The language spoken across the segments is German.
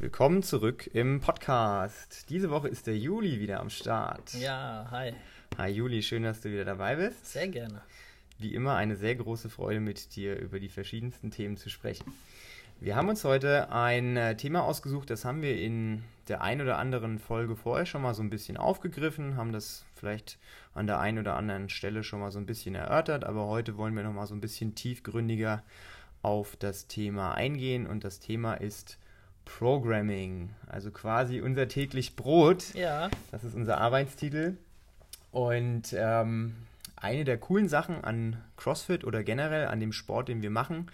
Willkommen zurück im Podcast. Diese Woche ist der Juli wieder am Start. Ja, hi. Hi Juli, schön, dass du wieder dabei bist. Sehr gerne. Wie immer eine sehr große Freude mit dir über die verschiedensten Themen zu sprechen. Wir haben uns heute ein äh, Thema ausgesucht, das haben wir in der ein oder anderen Folge vorher schon mal so ein bisschen aufgegriffen, haben das vielleicht an der einen oder anderen Stelle schon mal so ein bisschen erörtert, aber heute wollen wir noch mal so ein bisschen tiefgründiger auf das Thema eingehen und das Thema ist Programming, also quasi unser täglich Brot. Ja. Das ist unser Arbeitstitel. Und ähm, eine der coolen Sachen an CrossFit oder generell an dem Sport, den wir machen,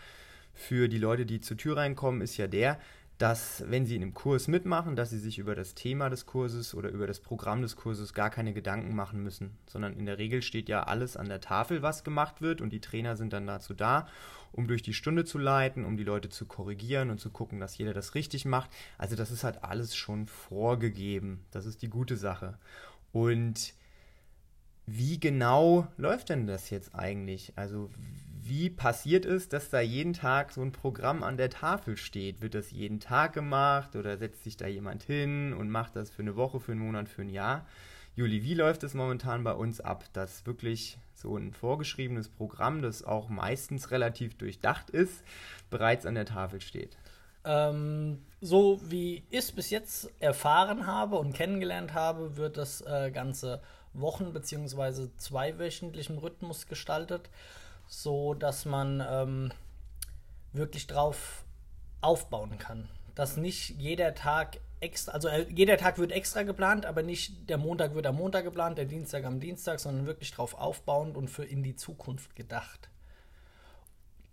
für die Leute, die zur Tür reinkommen, ist ja der, dass wenn sie in einem Kurs mitmachen, dass sie sich über das Thema des Kurses oder über das Programm des Kurses gar keine Gedanken machen müssen, sondern in der Regel steht ja alles an der Tafel, was gemacht wird und die Trainer sind dann dazu da, um durch die Stunde zu leiten, um die Leute zu korrigieren und zu gucken, dass jeder das richtig macht. Also das ist halt alles schon vorgegeben. Das ist die gute Sache. Und wie genau läuft denn das jetzt eigentlich? Also wie passiert es, dass da jeden Tag so ein Programm an der Tafel steht? Wird das jeden Tag gemacht oder setzt sich da jemand hin und macht das für eine Woche, für einen Monat, für ein Jahr? Juli, wie läuft es momentan bei uns ab, dass wirklich so ein vorgeschriebenes Programm, das auch meistens relativ durchdacht ist, bereits an der Tafel steht? Ähm, so wie ich es bis jetzt erfahren habe und kennengelernt habe, wird das äh, Ganze Wochen- bzw. zweiwöchentlichem Rhythmus gestaltet so dass man ähm, wirklich drauf aufbauen kann. Dass nicht jeder Tag extra, also äh, jeder Tag wird extra geplant, aber nicht der Montag wird am Montag geplant, der Dienstag am Dienstag, sondern wirklich drauf aufbauend und für in die Zukunft gedacht.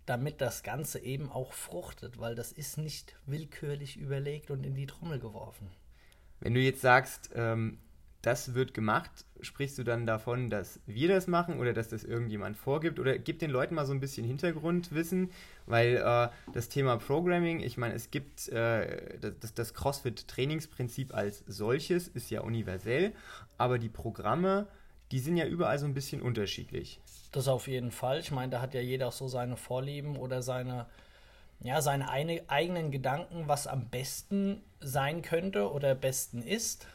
Damit das Ganze eben auch fruchtet, weil das ist nicht willkürlich überlegt und in die Trommel geworfen. Wenn du jetzt sagst, ähm, das wird gemacht, sprichst du dann davon, dass wir das machen oder dass das irgendjemand vorgibt? Oder gib den Leuten mal so ein bisschen Hintergrundwissen, weil äh, das Thema Programming, ich meine, es gibt äh, das, das CrossFit-Trainingsprinzip als solches, ist ja universell, aber die Programme, die sind ja überall so ein bisschen unterschiedlich. Das auf jeden Fall. Ich meine, da hat ja jeder auch so seine Vorlieben oder seine, ja, seine eine, eigenen Gedanken, was am besten sein könnte oder besten ist.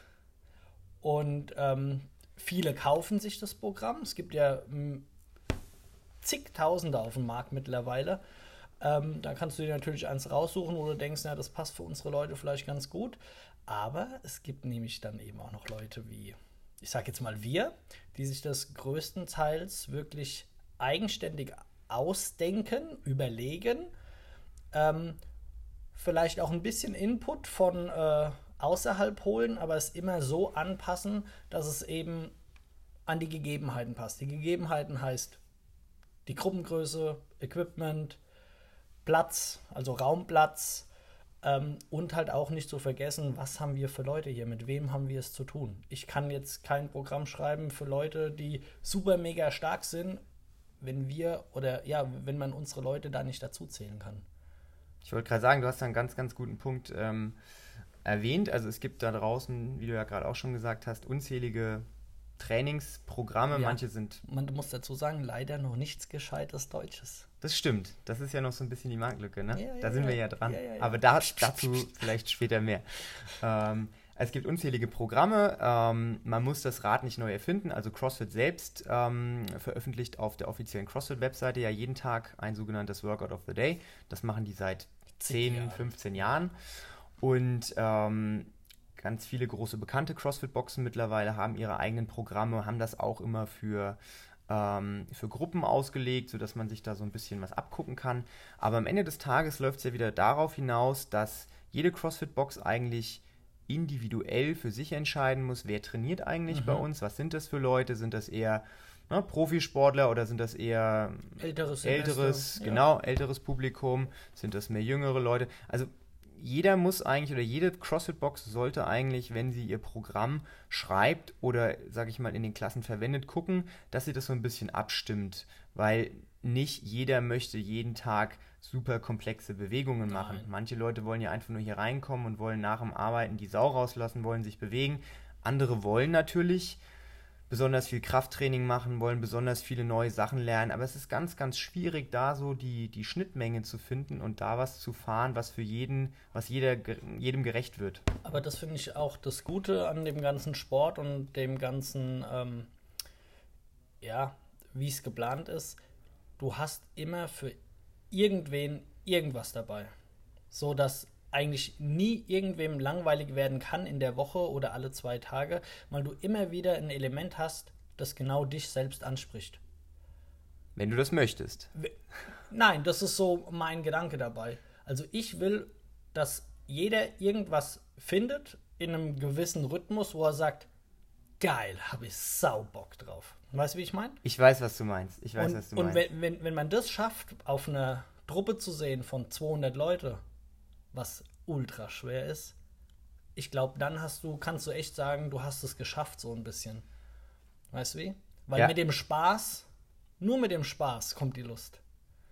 Und ähm, viele kaufen sich das Programm. Es gibt ja hm, zigtausende auf dem Markt mittlerweile. Ähm, da kannst du dir natürlich eins raussuchen, wo du denkst, na, das passt für unsere Leute vielleicht ganz gut. Aber es gibt nämlich dann eben auch noch Leute wie, ich sag jetzt mal wir, die sich das größtenteils wirklich eigenständig ausdenken, überlegen, ähm, vielleicht auch ein bisschen Input von äh, außerhalb holen, aber es immer so anpassen, dass es eben an die Gegebenheiten passt. Die Gegebenheiten heißt die Gruppengröße, Equipment, Platz, also Raumplatz ähm, und halt auch nicht zu vergessen, was haben wir für Leute hier, mit wem haben wir es zu tun. Ich kann jetzt kein Programm schreiben für Leute, die super mega stark sind, wenn wir oder ja, wenn man unsere Leute da nicht dazu zählen kann. Ich wollte gerade sagen, du hast da einen ganz, ganz guten Punkt. Ähm erwähnt. Also es gibt da draußen, wie du ja gerade auch schon gesagt hast, unzählige Trainingsprogramme. Ja. Manche sind. Man muss dazu sagen, leider noch nichts Gescheites Deutsches. Das stimmt. Das ist ja noch so ein bisschen die Marktlücke, ne? Ja, ja, da sind wir ja dran. Aber da, dazu vielleicht später mehr. Ähm, es gibt unzählige Programme. Ähm, man muss das Rad nicht neu erfinden. Also CrossFit selbst ähm, veröffentlicht auf der offiziellen CrossFit-Webseite ja jeden Tag ein sogenanntes Workout of the Day. Das machen die seit 10, 15 Jahren. Und ähm, ganz viele große bekannte CrossFit-Boxen mittlerweile haben ihre eigenen Programme, haben das auch immer für, ähm, für Gruppen ausgelegt, sodass man sich da so ein bisschen was abgucken kann. Aber am Ende des Tages läuft es ja wieder darauf hinaus, dass jede CrossFit-Box eigentlich individuell für sich entscheiden muss, wer trainiert eigentlich mhm. bei uns, was sind das für Leute, sind das eher ne, Profisportler oder sind das eher älteres, älteres genau, ja. älteres Publikum, sind das mehr jüngere Leute? Also jeder muss eigentlich oder jede CrossFit-Box sollte eigentlich, wenn sie ihr Programm schreibt oder, sage ich mal, in den Klassen verwendet, gucken, dass sie das so ein bisschen abstimmt, weil nicht jeder möchte jeden Tag super komplexe Bewegungen machen. Nein. Manche Leute wollen ja einfach nur hier reinkommen und wollen nach dem Arbeiten die Sau rauslassen, wollen sich bewegen. Andere wollen natürlich besonders viel Krafttraining machen, wollen besonders viele neue Sachen lernen. Aber es ist ganz, ganz schwierig, da so die, die Schnittmenge zu finden und da was zu fahren, was für jeden, was jeder, jedem gerecht wird. Aber das finde ich auch das Gute an dem ganzen Sport und dem ganzen, ähm, ja, wie es geplant ist. Du hast immer für irgendwen irgendwas dabei. So dass eigentlich nie irgendwem langweilig werden kann in der Woche oder alle zwei Tage, weil du immer wieder ein Element hast, das genau dich selbst anspricht. Wenn du das möchtest. Nein, das ist so mein Gedanke dabei. Also ich will, dass jeder irgendwas findet in einem gewissen Rhythmus, wo er sagt, geil, habe ich sau Bock drauf. Weißt du, wie ich meine? Ich weiß, was du meinst. Ich weiß, und, was du und meinst. wenn, wenn, wenn man das schafft, auf einer Truppe zu sehen von 200 Leute, was ultra schwer ist. Ich glaube, dann hast du, kannst du echt sagen, du hast es geschafft, so ein bisschen. Weißt du wie? Weil Ja. mit dem Spaß, nur mit dem Spaß kommt die Lust.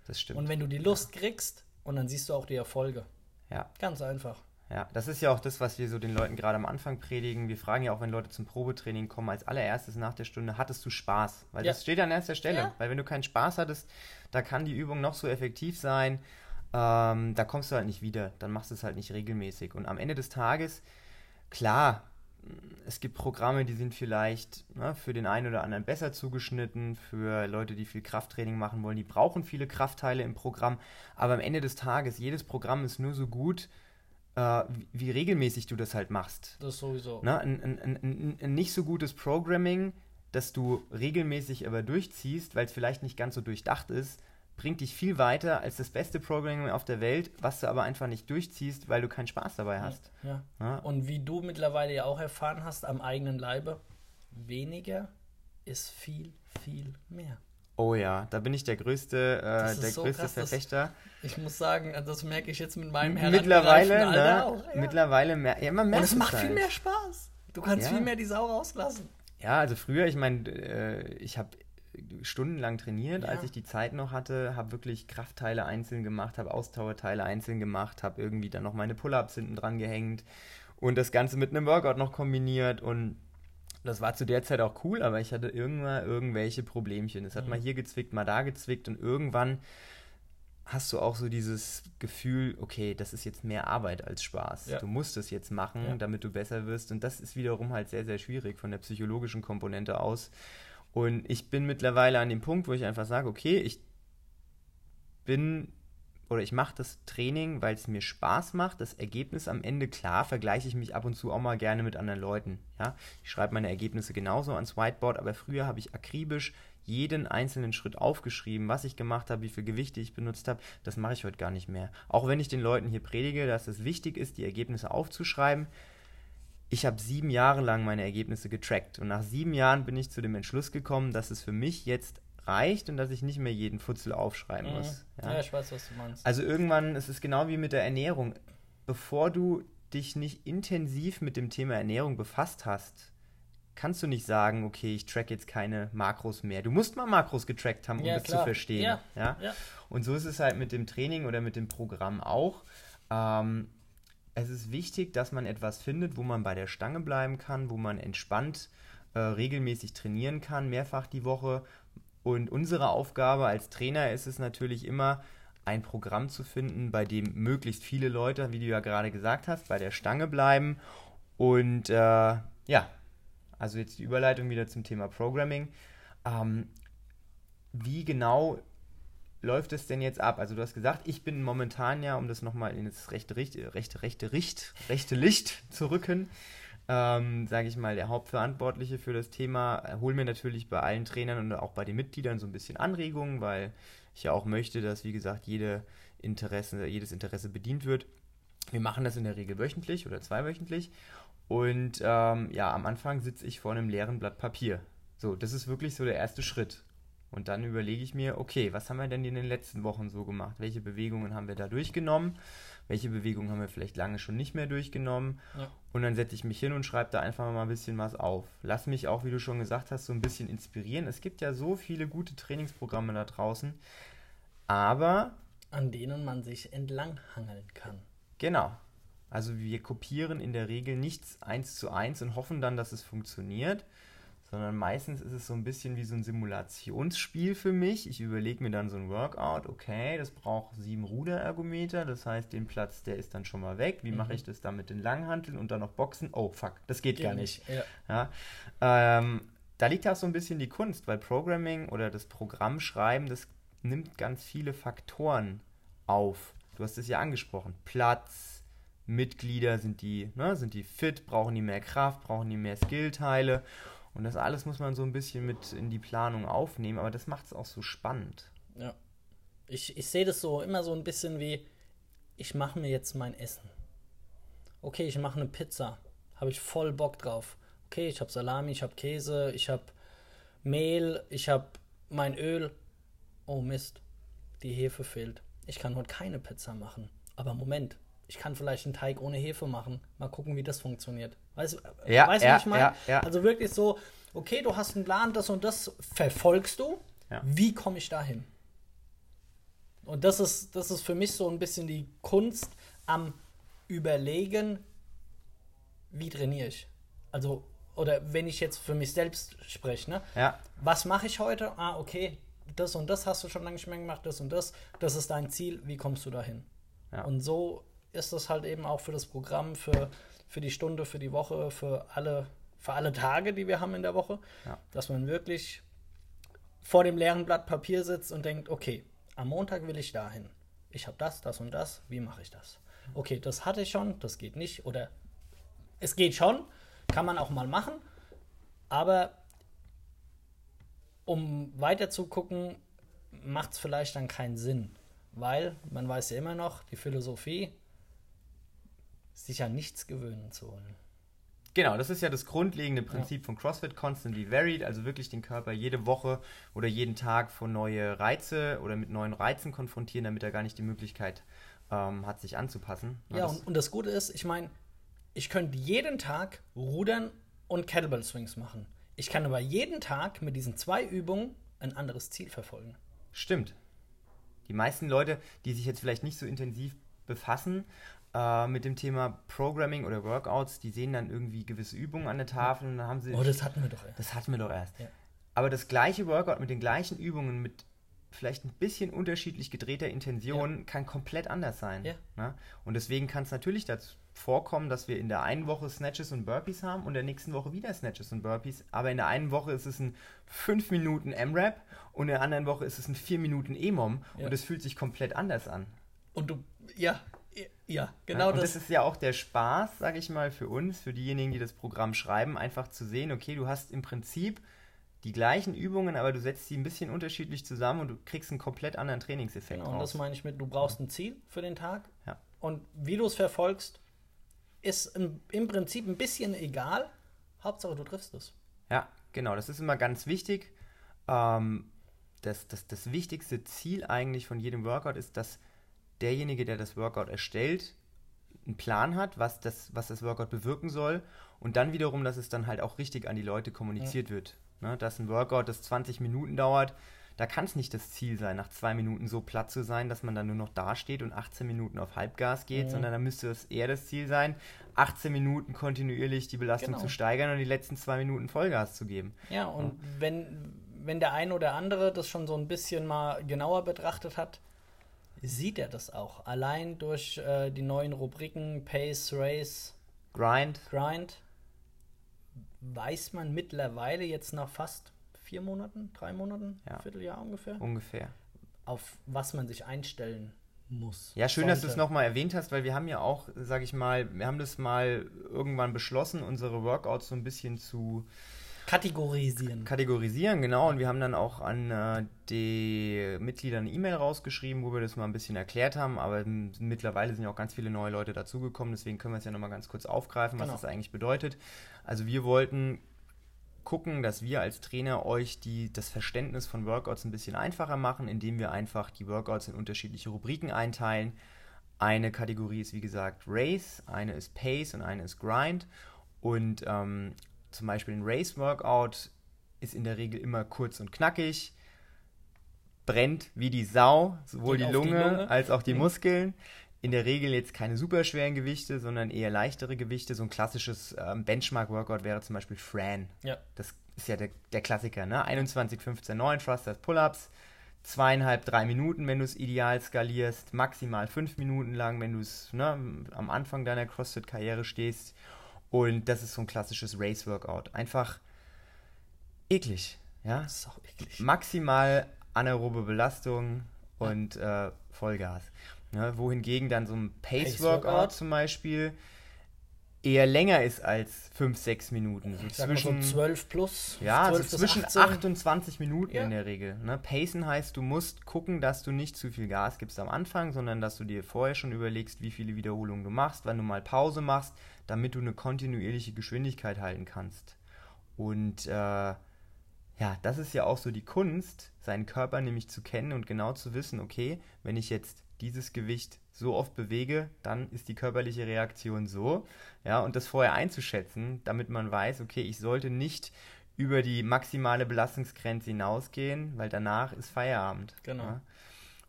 Das stimmt. Und wenn du die Lust kriegst, und dann siehst du auch die Erfolge. ja. Ganz einfach. Ja, das ist ja auch das, was wir so den Leuten gerade am Anfang predigen. Wir fragen ja auch, wenn Leute zum Probetraining kommen, als allererstes nach der Stunde, hattest du Spaß? Weil Ja. das steht an erster Stelle. Ja. Weil wenn du keinen Spaß hattest, da kann die Übung noch so effektiv sein, ähm, da kommst du halt nicht wieder. Dann machst du es halt nicht regelmäßig. Und am Ende des Tages, klar, es gibt Programme, die sind vielleicht ne, für den einen oder anderen besser zugeschnitten, für Leute, die viel Krafttraining machen wollen, die brauchen viele Kraftteile im Programm. Aber am Ende des Tages, jedes Programm ist nur so gut, äh, wie, wie regelmäßig du das halt machst. Das sowieso. Ne? Ein, ein, ein, ein nicht so gutes Programming, das du regelmäßig aber durchziehst, weil es vielleicht nicht ganz so durchdacht ist, bringt dich viel weiter als das beste Programming auf der Welt, was du aber einfach nicht durchziehst, weil du keinen Spaß dabei hast. Ja. Ne? Und wie du mittlerweile ja auch erfahren hast am eigenen Leibe, weniger ist viel, viel mehr. Oh ja, da bin ich der größte, Das äh, der so größte krass, das- Verfechter. Ich muss sagen, das merke ich jetzt mit meinem Mittlerweile, herangereiften Alter ne? auch. Ja. Mittlerweile mehr, ja, man Und merkt es macht halt. viel mehr Spaß. Du kannst Ja. viel mehr die Sau rauslassen. Ja, also früher, ich meine, äh, ich habe stundenlang trainiert, Ja. als ich die Zeit noch hatte, habe wirklich Kraftteile einzeln gemacht, habe Ausdauerteile einzeln gemacht, habe irgendwie dann noch meine Pull-ups hinten dran gehängt und das Ganze mit einem Workout noch kombiniert und das war zu der Zeit auch cool, aber ich hatte irgendwann irgendwelche Problemchen. Es hat Mhm. mal hier gezwickt, mal da gezwickt und irgendwann hast du auch so dieses Gefühl, okay, das ist jetzt mehr Arbeit als Spaß. Ja. Du musst es jetzt machen, Ja. damit du besser wirst. Und das ist wiederum halt sehr, sehr schwierig von der psychologischen Komponente aus. Und ich bin mittlerweile an dem Punkt, wo ich einfach sage, okay, ich bin oder ich mache das Training, weil es mir Spaß macht. Das Ergebnis am Ende, klar, vergleiche ich mich ab und zu auch mal gerne mit anderen Leuten. Ja? Ich schreibe meine Ergebnisse genauso ans Whiteboard, aber früher habe ich akribisch jeden einzelnen Schritt aufgeschrieben, was ich gemacht habe, wie viel Gewichte ich benutzt habe. Das mache ich heute gar nicht mehr. Auch wenn ich den Leuten hier predige, dass es wichtig ist, die Ergebnisse aufzuschreiben. Ich habe sieben Jahre lang meine Ergebnisse getrackt und nach sieben Jahren bin ich zu dem Entschluss gekommen, dass es für mich jetzt reicht und dass ich nicht mehr jeden Futzel aufschreiben muss. Mhm. Ja. ich weiß, was du meinst. Also irgendwann, es ist genau wie mit der Ernährung. Bevor du dich nicht intensiv mit dem Thema Ernährung befasst hast, kannst du nicht sagen, okay, ich track jetzt keine Makros mehr. Du musst mal Makros getrackt haben, um Ja, das klar. zu verstehen. Ja, Ja? ja. Und so ist es halt mit dem Training oder mit dem Programm auch. Ähm, es ist wichtig, dass man etwas findet, wo man bei der Stange bleiben kann, wo man entspannt äh, regelmäßig trainieren kann, mehrfach die Woche. Und unsere Aufgabe als Trainer ist es natürlich immer, ein Programm zu finden, bei dem möglichst viele Leute, wie du ja gerade gesagt hast, bei der Stange bleiben. Und äh, ja, also jetzt die Überleitung wieder zum Thema Programming. Ähm, wie genau läuft es denn jetzt ab? Also du hast gesagt, ich bin momentan ja, um das nochmal in das rechte, rechte, rechte, Richt, rechte Licht zu rücken, ähm, sage ich mal, der Hauptverantwortliche für das Thema, hol mir natürlich bei allen Trainern und auch bei den Mitgliedern so ein bisschen Anregungen, weil ich ja auch möchte, dass, wie gesagt, jede Interesse, jedes Interesse bedient wird. Wir machen das in der Regel wöchentlich oder zweiwöchentlich. Und ähm, ja, am Anfang sitze ich vor einem leeren Blatt Papier. So, das ist wirklich so der erste Schritt. Und dann überlege ich mir, okay, was haben wir denn in den letzten Wochen so gemacht? Welche Bewegungen haben wir da durchgenommen? Welche Bewegungen haben wir vielleicht lange schon nicht mehr durchgenommen? Ja. Und dann setze ich mich hin und schreibe da einfach mal ein bisschen was auf. Lass mich auch, wie du schon gesagt hast, so ein bisschen inspirieren. Es gibt ja so viele gute Trainingsprogramme da draußen. Aber An denen man sich entlanghangeln kann. Genau. Also wir kopieren in der Regel nichts eins zu eins und hoffen dann, dass es funktioniert, sondern meistens ist es so ein bisschen wie so ein Simulationsspiel für mich. Ich überlege mir dann so ein Workout, okay, das braucht sieben Ruderergometer, das heißt, den Platz, der ist dann schon mal weg. Wie mhm. mache ich das dann mit den Langhanteln und dann noch Boxen? Oh, fuck, das geht, geht gar nicht. nicht. Ja. ja ähm, da liegt auch so ein bisschen die Kunst, weil Programming oder das Programmschreiben, das nimmt ganz viele Faktoren auf. Du hast es ja angesprochen. Platz, Mitglieder, sind die, ne, sind die fit, brauchen die mehr Kraft, brauchen die mehr Skillteile. Und das alles muss man so ein bisschen mit in die Planung aufnehmen, aber das macht es auch so spannend. Ja. Ich, ich sehe das so immer so ein bisschen wie, ich mache mir jetzt mein Essen. Okay, ich mache eine Pizza. Habe ich voll Bock drauf. Okay, ich habe Salami, ich habe Käse, ich habe Mehl, ich habe mein Öl. Oh Mist, die Hefe fehlt. Ich kann heute keine Pizza machen. Aber Moment, ich kann vielleicht einen Teig ohne Hefe machen. Mal gucken, wie das funktioniert. Weißt, ja, weißt ja, ich meine? Ja, ja. Also wirklich so, okay, du hast einen Plan, das und das verfolgst du. Wie komme ich dahin? Und das ist, das ist für mich so ein bisschen die Kunst am Überlegen, wie trainiere ich. Also, oder wenn ich jetzt für mich selbst spreche, ne? Ja. Was mache ich heute? Ah, okay, das und das hast du schon lange nicht mehr gemacht, das und das. Das ist dein Ziel, wie kommst du dahin? Ja. Und so ist das halt eben auch für das Programm, für, für die Stunde, für die Woche, für alle, für alle Tage, die wir haben in der Woche, ja. dass man wirklich vor dem leeren Blatt Papier sitzt und denkt, okay, am Montag will ich dahin. Ich habe das, das und das, wie mache ich das? Okay, das hatte ich schon, das geht nicht. Oder es geht schon, kann man auch mal machen, aber um weiter zu gucken, macht es vielleicht dann keinen Sinn. Weil man weiß ja immer noch, die Philosophie, sich an nichts gewöhnen zu wollen. Genau, das ist ja das grundlegende Prinzip ja. von CrossFit, constantly varied, also wirklich den Körper jede Woche oder jeden Tag vor neue Reize oder mit neuen Reizen konfrontieren, damit er gar nicht die Möglichkeit ähm, hat, sich anzupassen. Ja, das und, und das Gute ist, ich meine, ich könnte jeden Tag rudern und Kettlebell Swings machen. Ich kann aber jeden Tag mit diesen zwei Übungen ein anderes Ziel verfolgen. Stimmt. Die meisten Leute, die sich jetzt vielleicht nicht so intensiv befassen äh, mit dem Thema Programming oder Workouts, die sehen dann irgendwie gewisse Übungen an der Tafel und dann haben sie. Oh, das hatten wir doch erst. Das hatten wir doch erst. Ja. Aber das gleiche Workout mit den gleichen Übungen, mit vielleicht ein bisschen unterschiedlich gedrehter Intention, ja. kann komplett anders sein. Ja. Ne? Und deswegen kann es natürlich dazu vorkommen, dass wir in der einen Woche Snatches und Burpees haben und in der nächsten Woche wieder Snatches und Burpees. Aber in der einen Woche ist es ein 5 Minuten M-Rap und in der anderen Woche ist es ein 4 Minuten E-Mom ja. und es fühlt sich komplett anders an. Und du, ja, ja, genau ja, und das. das ist ja auch der Spaß, sage ich mal, für uns, für diejenigen, die das Programm schreiben, einfach zu sehen, okay, du hast im Prinzip die gleichen Übungen, aber du setzt sie ein bisschen unterschiedlich zusammen und du kriegst einen komplett anderen Trainingseffekt. Genau, und das meine ich mit, du brauchst ein Ziel für den Tag. Ja. Und wie du es verfolgst, ist im, im Prinzip ein bisschen egal. Hauptsache, du triffst es. Ja, genau. Das ist immer ganz wichtig. Ähm, das, das, das wichtigste Ziel eigentlich von jedem Workout ist, dass derjenige, der das Workout erstellt, einen Plan hat, was das, was das Workout bewirken soll und dann wiederum, dass es dann halt auch richtig an die Leute kommuniziert ja. wird. Ne, dass ein Workout, das 20 Minuten dauert, da kann es nicht das Ziel sein, nach zwei Minuten so platt zu sein, dass man dann nur noch dasteht und 18 Minuten auf Halbgas geht, mhm. sondern da müsste es eher das Ziel sein, 18 Minuten kontinuierlich die Belastung genau. zu steigern und die letzten zwei Minuten Vollgas zu geben. Ja, und ja. wenn, wenn der ein oder andere das schon so ein bisschen mal genauer betrachtet hat, sieht er das auch. Allein durch äh, die neuen Rubriken Pace, Race, Grind. Grind weiß man mittlerweile jetzt nach fast vier Monaten, drei Monaten, ja. Vierteljahr ungefähr. Ungefähr. Auf was man sich einstellen muss. Ja, schön, sollte. dass du es nochmal erwähnt hast, weil wir haben ja auch, sag ich mal, wir haben das mal irgendwann beschlossen, unsere Workouts so ein bisschen zu kategorisieren. Kategorisieren, genau. Und wir haben dann auch an äh, die Mitglieder eine E-Mail rausgeschrieben, wo wir das mal ein bisschen erklärt haben. Aber mittlerweile sind ja auch ganz viele neue Leute dazugekommen. Deswegen können wir es ja nochmal ganz kurz aufgreifen, was genau. das eigentlich bedeutet. Also wir wollten gucken, dass wir als Trainer euch die, das Verständnis von Workouts ein bisschen einfacher machen, indem wir einfach die Workouts in unterschiedliche Rubriken einteilen. Eine Kategorie ist wie gesagt Race, eine ist Pace und eine ist Grind. Und ähm, zum Beispiel ein Race-Workout ist in der Regel immer kurz und knackig, brennt wie die Sau, sowohl die Lunge, die Lunge, als auch die mhm. Muskeln in der Regel jetzt keine super schweren Gewichte, sondern eher leichtere Gewichte. So ein klassisches ähm, Benchmark-Workout wäre zum Beispiel Fran. Ja. Das ist ja der, der Klassiker, ne? 21, 15, 9 Thrusters, Pull-Ups, zweieinhalb, drei Minuten, wenn du es ideal skalierst, maximal fünf Minuten lang, wenn du es ne, am Anfang deiner CrossFit-Karriere stehst. Und das ist so ein klassisches Race-Workout. Einfach eklig. Ja? Das ist auch eklig. Maximal anaerobe Belastung und äh, Vollgas. Ne? Wohingegen dann so ein Pace-Workout Pace-Workout. zum Beispiel eher länger ist als 5, 6 Minuten. So Ich mal so zwischen 12 plus. ja, also 12 bis zwischen 18. 8 und 20 Minuten Ja. in der Regel. Ne? Pacen heißt, du musst gucken, dass du nicht zu viel Gas gibst am Anfang, sondern dass du dir vorher schon überlegst, wie viele Wiederholungen du machst, wann du mal Pause machst, damit du eine kontinuierliche Geschwindigkeit halten kannst. Und äh, ja, das ist ja auch so die Kunst, seinen Körper nämlich zu kennen und genau zu wissen, okay, wenn ich jetzt dieses Gewicht so oft bewege, dann ist die körperliche Reaktion so, ja, und das vorher einzuschätzen, damit man weiß, okay, ich sollte nicht über die maximale Belastungsgrenze hinausgehen, weil danach ist Feierabend. Genau. Ja.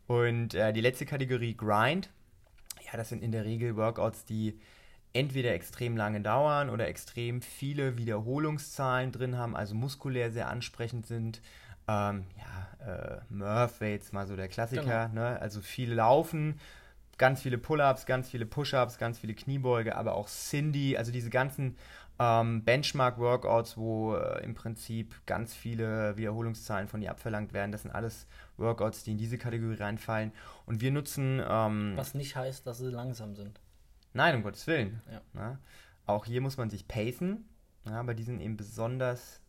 Und äh, die letzte Kategorie Grind, ja, das sind in der Regel Workouts, die entweder extrem lange dauern oder extrem viele Wiederholungszahlen drin haben, also muskulär sehr ansprechend sind. Ähm, ja, äh, Murph wäre jetzt mal so der Klassiker, ne? also viel Laufen, ganz viele Pull-ups, ganz viele Push-ups, ganz viele Kniebeuge, aber auch Cindy, also diese ganzen ähm, Benchmark-Workouts, wo äh, im Prinzip ganz viele Wiederholungszahlen von dir abverlangt werden. Das sind alles Workouts, die in diese Kategorie reinfallen. Und wir nutzen ähm, Was nicht heißt, dass sie langsam sind. Nein, um Gottes Willen. Ja. Na, auch hier muss man sich pacen, ja, aber die sind eben besonders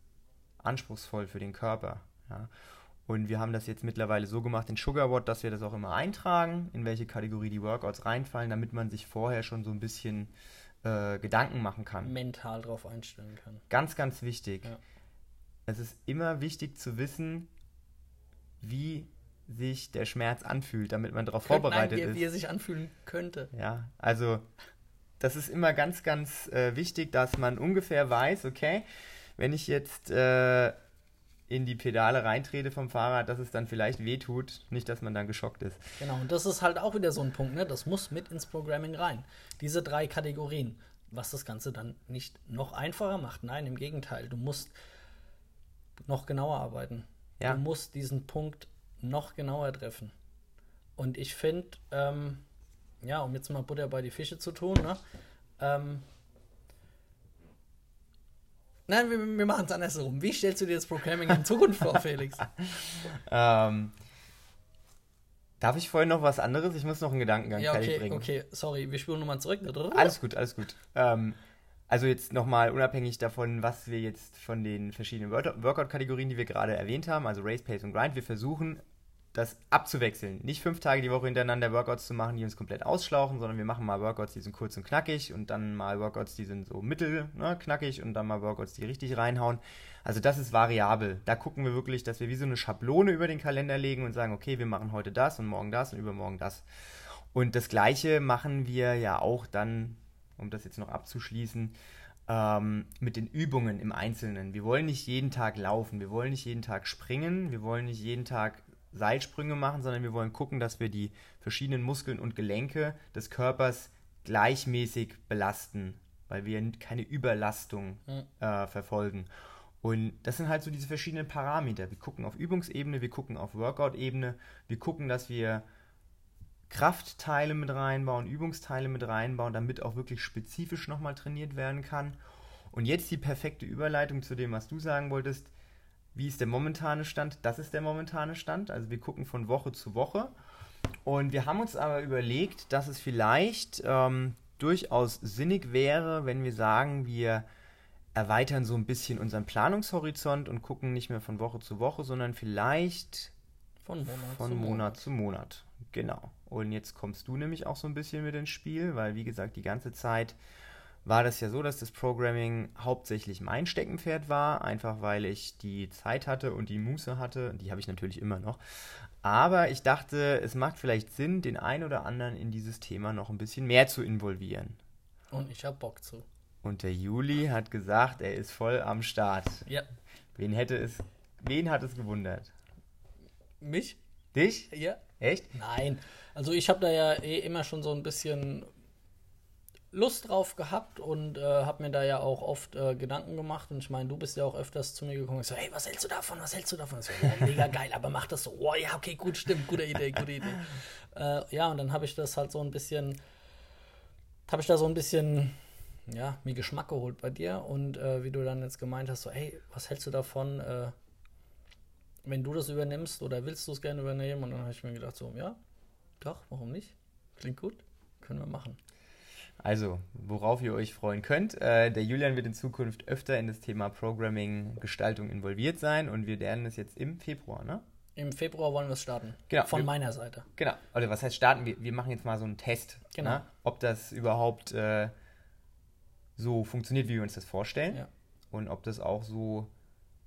anspruchsvoll für den Körper. Ja. Und wir haben das jetzt mittlerweile so gemacht in SugarWatt, dass wir das auch immer eintragen, in welche Kategorie die Workouts reinfallen, damit man sich vorher schon so ein bisschen äh, Gedanken machen kann. Mental drauf einstellen kann. Ganz, ganz wichtig. Ja. Es ist immer wichtig zu wissen, wie sich der Schmerz anfühlt, damit man darauf vorbereitet Nein, wie, ist. wie er sich anfühlen könnte. Ja, also das ist immer ganz, ganz äh, wichtig, dass man ungefähr weiß, okay, wenn ich jetzt äh, in die Pedale reintrete vom Fahrrad, dass es dann vielleicht wehtut, nicht, dass man dann geschockt ist. Genau, und das ist halt auch wieder so ein Punkt, ne? Das muss mit ins Programming rein. Diese drei Kategorien, was das Ganze dann nicht noch einfacher macht. Nein, im Gegenteil, du musst noch genauer arbeiten. Ja. Du musst diesen Punkt noch genauer treffen. Und ich finde, ähm, ja, um jetzt mal Butter bei die Fische zu tun, ne? Ähm, Nein, wir, wir machen es andersrum. Wie stellst du dir das Programming in Zukunft vor, Felix? Ähm, darf ich vorhin noch was anderes? Ich muss noch einen Gedankengang Ja, okay, bringen. okay, sorry, wir spielen nochmal zurück. Alles gut, alles gut. Ähm, also jetzt nochmal unabhängig davon, was wir jetzt von den verschiedenen Work- Workout-Kategorien, die wir gerade erwähnt haben, also Race, Pace und Grind, wir versuchen das abzuwechseln. Nicht fünf Tage die Woche hintereinander Workouts zu machen, die uns komplett ausschlauchen, sondern wir machen mal Workouts, die sind kurz und knackig und dann mal Workouts, die sind so mittel, ne, knackig und dann mal Workouts, die richtig reinhauen. Also das ist variabel. Da gucken wir wirklich, dass wir wie so eine Schablone über den Kalender legen und sagen, okay, wir machen heute das und morgen das und übermorgen das. Und das gleiche machen wir ja auch dann, um das jetzt noch abzuschließen, ähm, mit den Übungen im Einzelnen. Wir wollen nicht jeden Tag laufen, wir wollen nicht jeden Tag springen, wir wollen nicht jeden Tag Seilsprünge machen, sondern wir wollen gucken, dass wir die verschiedenen Muskeln und Gelenke des Körpers gleichmäßig belasten, weil wir keine Überlastung äh, verfolgen. Und das sind halt so diese verschiedenen Parameter. Wir gucken auf Übungsebene, wir gucken auf Workout-Ebene, wir gucken, dass wir Kraftteile mit reinbauen, Übungsteile mit reinbauen, damit auch wirklich spezifisch nochmal trainiert werden kann. Und jetzt die perfekte Überleitung zu dem, was du sagen wolltest. Wie ist der momentane Stand? Das ist der momentane Stand. Also wir gucken von Woche zu Woche. Und wir haben uns aber überlegt, dass es vielleicht ähm, durchaus sinnig wäre, wenn wir sagen, wir erweitern so ein bisschen unseren Planungshorizont und gucken nicht mehr von Woche zu Woche, sondern vielleicht Von Monat von zu Monat zu Monat. Genau. Und jetzt kommst du nämlich auch so ein bisschen mit ins Spiel, weil wie gesagt, die ganze Zeit war das ja so, dass das Programming hauptsächlich mein Steckenpferd war, einfach weil ich die Zeit hatte und die Muße hatte. Die habe ich natürlich immer noch. Aber ich dachte, es macht vielleicht Sinn, den einen oder anderen in dieses Thema noch ein bisschen mehr zu involvieren. Und ich hab Bock zu. Und der Juli hat gesagt, er ist voll am Start. Ja. Wen hätte es, wen hat es gewundert? Mich? Dich? Ja. Echt? Nein. Also ich habe da ja eh immer schon so ein bisschen Lust drauf gehabt und äh, habe mir da ja auch oft äh, Gedanken gemacht. Und ich meine, du bist ja auch öfters zu mir gekommen und so, hey, was hältst du davon? Was hältst du davon? Ich so, oh, mega geil, aber mach das so. Oh ja, okay, gut, stimmt, gute Idee, gute Idee. äh, ja, und dann habe ich das halt so ein bisschen, habe ich da so ein bisschen, ja, mir Geschmack geholt bei dir. Und äh, wie du dann jetzt gemeint hast, so, hey, was hältst du davon, äh, wenn du das übernimmst oder willst du es gerne übernehmen? Und dann habe ich mir gedacht, so, ja, doch, warum nicht? Klingt gut, können wir machen. Also, worauf ihr euch freuen könnt. Äh, der Julian wird in Zukunft öfter in das Thema Programming, Gestaltung involviert sein und wir lernen es jetzt im Februar, ne? Im Februar wollen wir es starten. Genau. Von wir, meiner Seite. Genau. Oder was heißt starten? Wir, wir machen jetzt mal so einen Test. Genau. Ne? Ob das überhaupt äh, so funktioniert, wie wir uns das vorstellen. Ja. Und ob das auch so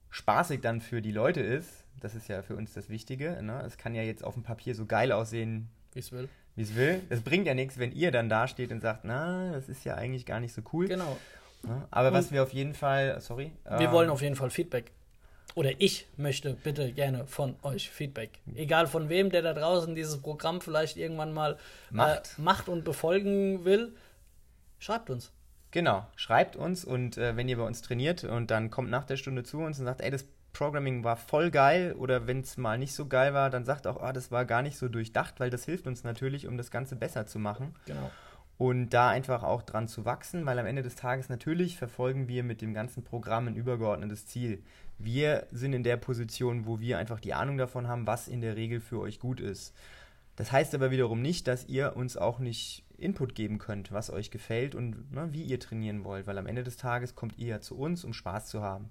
spaßig dann für die Leute ist. Das ist ja für uns das Wichtige. Ne? Es kann ja jetzt auf dem Papier so geil aussehen, Wie es will. Wie es will. Es bringt ja nichts, wenn ihr dann da steht und sagt, na, das ist ja eigentlich gar nicht so cool. Genau. Aber was Und- wir auf jeden Fall, sorry. Wir ähm, wollen auf jeden Fall Feedback. Oder ich möchte bitte gerne von euch Feedback. Egal von wem, der da draußen dieses Programm vielleicht irgendwann mal Macht. Äh, macht und befolgen will, schreibt uns. Genau, schreibt uns und äh, wenn ihr bei uns trainiert und dann kommt nach der Stunde zu uns und sagt, ey, das Programming war voll geil oder wenn es mal nicht so geil war, dann sagt auch, ah, das war gar nicht so durchdacht, weil das hilft uns natürlich, um das Ganze besser zu machen Genau. und da einfach auch dran zu wachsen, weil am Ende des Tages natürlich verfolgen wir mit dem ganzen Programm ein übergeordnetes Ziel. Wir sind in der Position, wo wir einfach die Ahnung davon haben, was in der Regel für euch gut ist. Das heißt aber wiederum nicht, dass ihr uns auch nicht Input geben könnt, was euch gefällt und ne, wie ihr trainieren wollt, weil am Ende des Tages kommt ihr ja zu uns, um Spaß zu haben.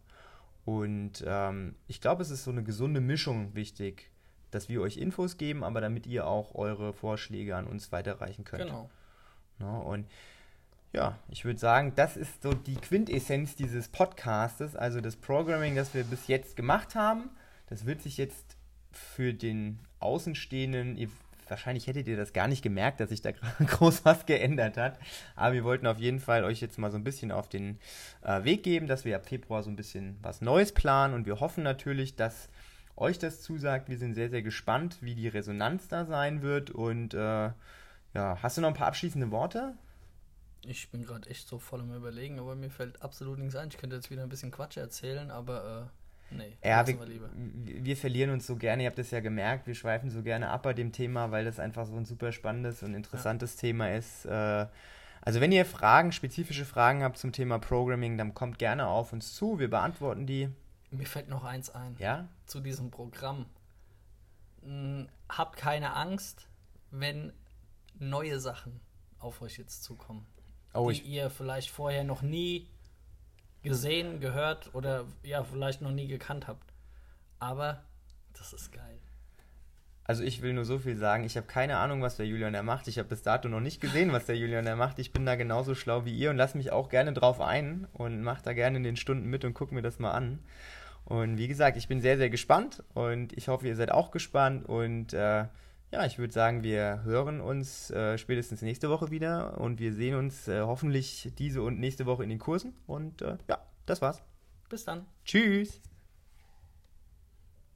Und ähm, ich glaube, es ist so eine gesunde Mischung wichtig, dass wir euch Infos geben, aber damit ihr auch eure Vorschläge an uns weiterreichen könnt. Genau. Ne? Und ja, ich würde sagen, das ist so die Quintessenz dieses Podcastes, also das Programming, das wir bis jetzt gemacht haben. Das wird sich jetzt für den Außenstehenden, wahrscheinlich hättet ihr das gar nicht gemerkt, dass sich da groß was geändert hat. Aber wir wollten auf jeden Fall euch jetzt mal so ein bisschen auf den äh, Weg geben, dass wir ab Februar so ein bisschen was Neues planen und wir hoffen natürlich, dass euch das zusagt. Wir sind sehr, sehr gespannt, wie die Resonanz da sein wird und äh, ja, hast du noch ein paar abschließende Worte? Ich bin gerade echt so voll am Überlegen, aber mir fällt absolut nichts ein. Ich könnte jetzt wieder ein bisschen Quatsch erzählen, aber äh, nee. Ja, wir, wir verlieren uns so gerne, ihr habt es ja gemerkt, wir schweifen so gerne ab bei dem Thema, weil das einfach so ein super spannendes und interessantes Thema ist. Äh, Also wenn ihr Fragen, spezifische Fragen habt zum Thema Programming, dann kommt gerne auf uns zu, wir beantworten die. Mir fällt noch eins ein Ja? zu diesem Programm. Hm, habt keine Angst, wenn neue Sachen auf euch jetzt zukommen, Oh, die ihr vielleicht vorher noch nie gesehen, gehört oder ja, vielleicht noch nie gekannt habt. Aber das ist geil. also ich will nur so viel sagen, ich habe keine Ahnung, was der Julian da macht. Ich habe bis dato noch nicht gesehen, was der Julian da macht. Ich bin da genauso schlau wie ihr und lass mich auch gerne drauf ein und mach da gerne in den Stunden mit und guck mir das mal an. Und wie gesagt, ich bin sehr, sehr gespannt und ich hoffe, ihr seid auch gespannt. Und äh, ja, ich würde sagen, wir hören uns äh, spätestens nächste Woche wieder und wir sehen uns äh, hoffentlich diese und nächste Woche in den Kursen. Und äh, ja, das war's. Bis dann. Tschüss!